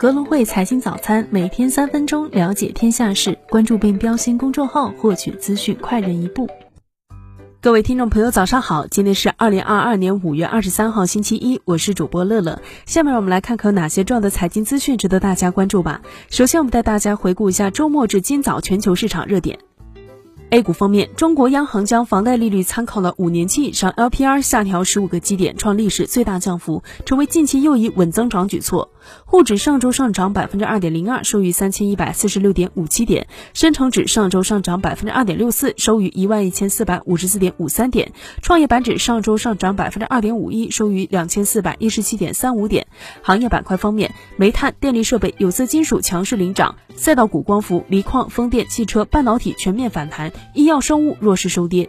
格隆汇财经早餐，每天三分钟了解天下事，关注并标新公众号，获取资讯快人一步。各位听众朋友，早上好，今天是二零二二年五月二十三号，星期一，我是主播乐乐。下面我们来看看哪些重要的财经资讯值得大家关注吧。首先，我们带大家回顾一下周末至今早全球市场热点。A 股方面，中国央行将房贷利率参考了五年期以上 LPR 下调十五个基点，创历史最大降幅，成为近期又一稳增长举措。沪指上周上涨百分之二点零二，收于三千一百四十六点五七点；深成指上周上涨百分之二点六四，收于一万一千四百五十四点五三点；创业板指上周上涨百分之二点五一，收于两千四百一十七点三五点。行业板块方面，煤炭、电力设备、有色金属强势领涨，赛道股光伏、锂矿、风电、汽车、半导体全面反弹。医药生物弱势收跌。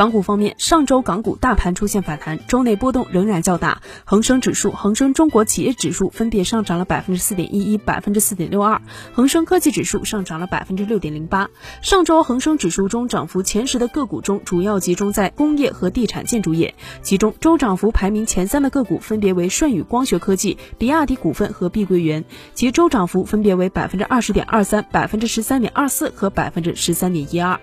港股方面，上周港股大盘出现反弹，周内波动仍然较大。恒生指数、恒生中国企业指数分别上涨了百分之四点一一、百分之四点六二，恒生科技指数上涨了百分之六点零八。上周恒生指数中涨幅前十的个股中，主要集中在工业和地产建筑业，其中周涨幅排名前三的个股分别为舜宇光学科技、比亚迪股份和碧桂园，其周涨幅分别为百分之二十点二三、百分之十三点二四和百分之十三点一二。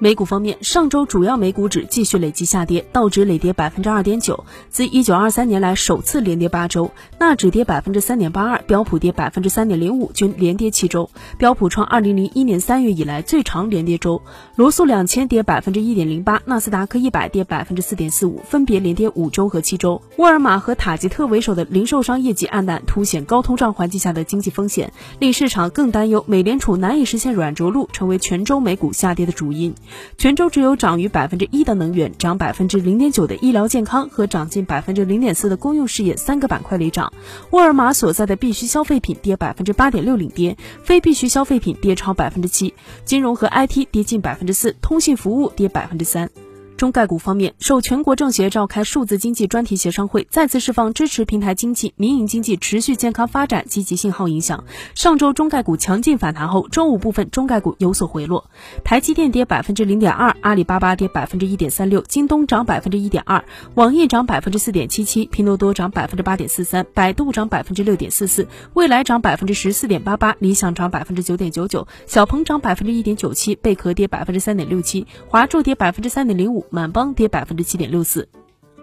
美股方面，上周主要美股指继续累计下跌，道指累跌百分之二点九，自一九二三年来首次连跌八周；纳指跌百分之三点八二，标普跌百分之三点零五，均连跌七周。标普创二零零一年三月以来最长连跌周。罗素两千跌百分之一点零八，纳斯达克一百跌百分之四点四五，分别连跌五周和七周。沃尔玛和塔吉特为首的零售商业绩黯淡，凸显高通胀环境下的经济风险，令市场更担忧美联储难以实现软着陆，成为全周美股下跌的主因。泉州只有涨于百分之一的能源，涨百分之零点九的医疗健康和涨近百分之零点四的公用事业三个板块里涨。沃尔玛所在的必需消费品跌百分之八点六领跌，非必需消费品跌超百分之七，金融和 IT 跌近百分之四，通信服务跌百分之三。中概股方面，受全国政协召开数字经济专题协商会，再次释放支持平台经济、民营经济持续健康发展积极信号影响。上周中概股强劲反弹后，周五部分中概股有所回落。台积电跌百分之零点二，阿里巴巴跌百分之一点三六，京东涨百分之一点二，网易涨百分之四点七七，拼多多涨百分之八点四三，百度涨百分之六点四四，未来涨百分之十四点八八，理想涨百分之九点九九，小鹏涨百分之一点九七，贝壳跌百分之三点六七，华住跌百分之三点零五。满邦跌百分之七点六四。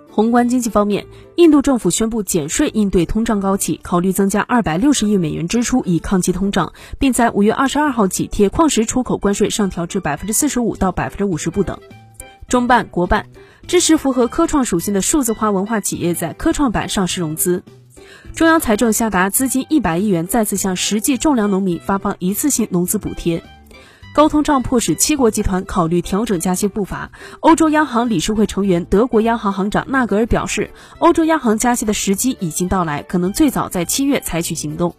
宏观经济方面，印度政府宣布减税应对通胀高企，考虑增加二百六十亿美元支出以抗击通胀，并在五月二十二号起，铁矿石出口关税上调至百分之四十五到百分之五十不等。中办国办支持符合科创属性的数字化文化企业在科创板上市融资。中央财政下达资金一百亿元，再次向实际种粮农民发放一次性农资补贴。高通胀迫使七国集团考虑调整加息步伐。欧洲央行理事会成员德国央行行长纳格尔表示，欧洲央行加息的时机已经到来，可能最早在七月采取行动。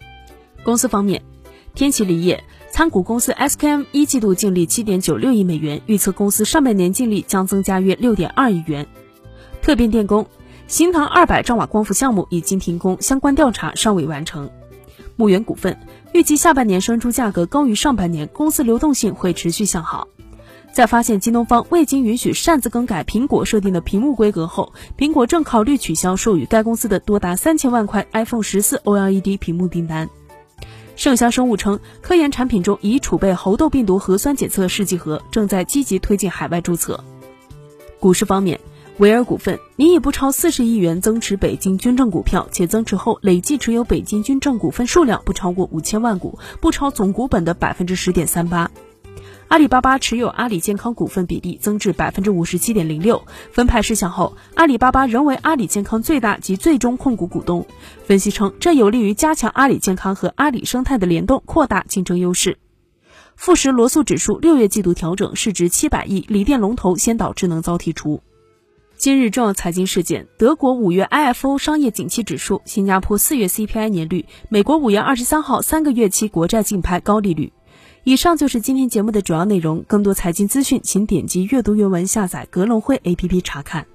公司方面，天齐锂业参股公司 SKM 一季度净利七点九六亿美元，预测公司上半年净利将增加约六点二亿元。特变电工新塘二百兆瓦光伏项目已经停工，相关调查尚未完成。牧原股份预计下半年生猪价格高于上半年，公司流动性会持续向好。在发现京东方未经允许擅自更改苹果设定的屏幕规格后，苹果正考虑取消授予该公司的多达三千万块 iPhone 十四 OLED 屏幕订单。盛香生物称，科研产品中已储备猴痘病毒核酸检测试剂盒，正在积极推进海外注册。股市方面。维尔股份拟以不超四十亿元增持北京军政股票，且增持后累计持有北京军政股份数量不超过五千万股，不超总股本的百分之十点三八。阿里巴巴持有阿里健康股份比例增至百分之五十七点零六。分派事项后，阿里巴巴仍为阿里健康最大及最终控股股东。分析称，这有利于加强阿里健康和阿里生态的联动，扩大竞争优势。富时罗素指数六月季度调整，市值七百亿，锂电龙头先导智能遭剔除。今日重要财经事件：德国五月 IFO 商业景气指数，新加坡四月 CPI 年率，美国五月二十三号三个月期国债竞拍高利率。以上就是今天节目的主要内容。更多财经资讯，请点击阅读原文下载格隆汇 APP 查看。